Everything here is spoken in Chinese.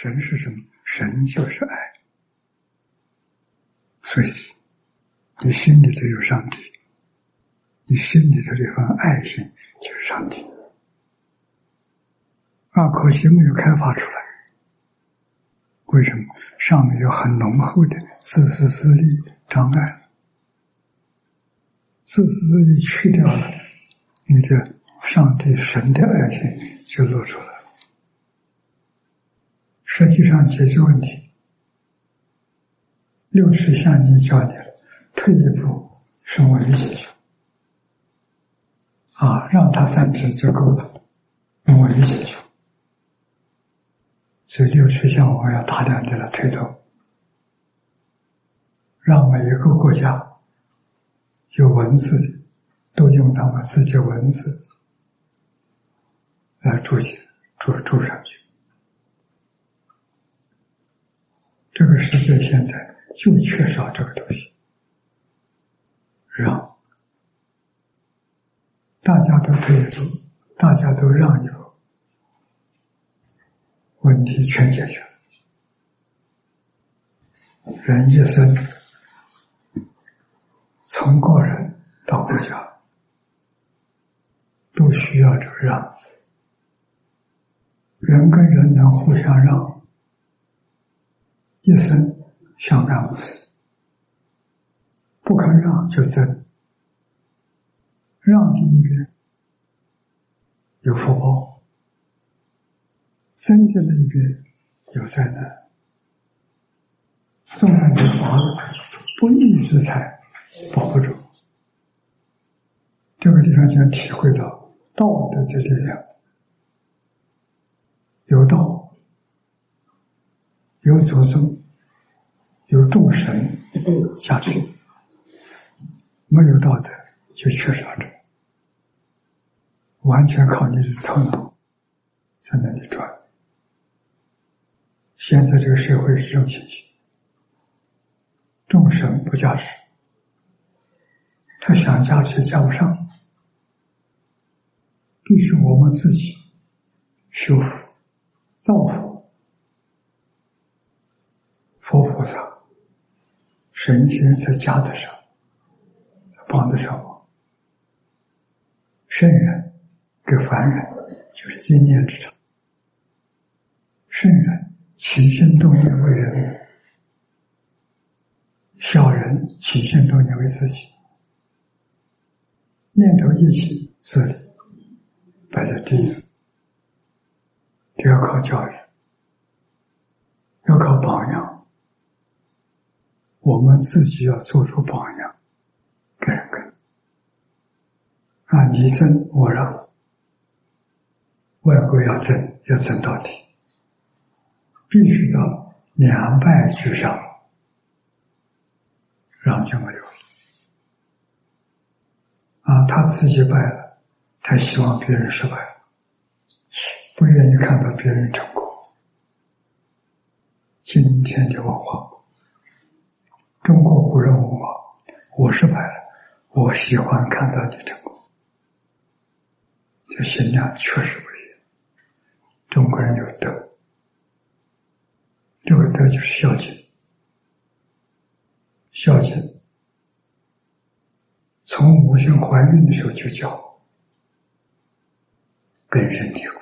神是什么？神就是爱。所以，你心里头有上帝，你心里头这份爱心就是上帝。啊，可惜没有开发出来。为什么？上面有很浓厚的自私自利障碍，自私自利去掉了，你的上帝神的爱心就露出来了。实际上解决问题，六尺向已经教你了，退一步是我一起去啊，让他三尺就够了，跟我一起去。所以六尺向我要大量的来推动，让每一个国家有文字的都用他们自己文字来注解、注注上去。这个世界现在就缺少这个东西，让大家都退一步，大家都让一步。问题全解决了。人一生从个人到国家，都需要这个让。人跟人能互相让，一生相安无事。不肯让就争，让的一边有福报。真的那一边有灾难，纵然你发了不义之财，保不住。这个地方就要体会到道德的力量，有道，有祖宗，有众神加持，没有道德就缺少着，完全靠你的头脑在那里转。现在这个社会是这种情形，众神不加持，他想加持加不上，必须我们自己修复、造福。菩萨、神仙才加得上，帮得上我。圣人给凡人就是一念之差，圣人。起心动念为人民，小人起心动念为自己，念头一起自利，摆在第一，都要靠教育，要靠榜样，我们自己要做出榜样给人看，啊，你争我让，外国要争要争到底。必须要两败俱伤，让就没有了。啊，他自己败了，他希望别人失败，不愿意看到别人成功。今天的文化，中国古人文化，我失败了，我喜欢看到你成功。这心量确实不一样，中国人有德。这个德就是孝敬，孝敬。从母亲怀孕的时候就教，根深蒂固。